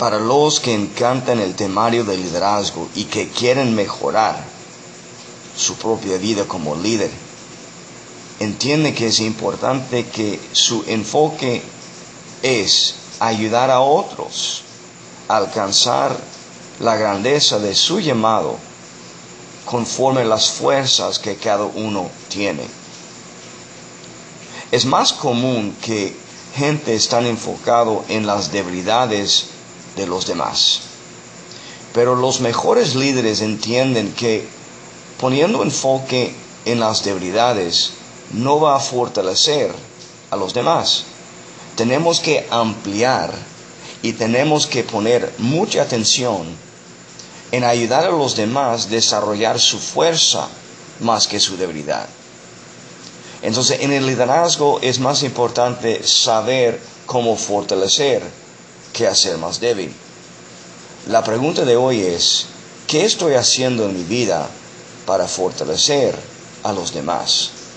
para los que encantan el temario del liderazgo y que quieren mejorar su propia vida como líder, entiende que es importante que su enfoque es ayudar a otros a alcanzar la grandeza de su llamado conforme las fuerzas que cada uno tiene. Es más común que gente están enfocado en las debilidades de los demás. Pero los mejores líderes entienden que poniendo enfoque en las debilidades no va a fortalecer a los demás. Tenemos que ampliar y tenemos que poner mucha atención en ayudar a los demás a desarrollar su fuerza más que su debilidad. Entonces, en el liderazgo es más importante saber cómo fortalecer que hacer más débil. La pregunta de hoy es, ¿qué estoy haciendo en mi vida para fortalecer a los demás?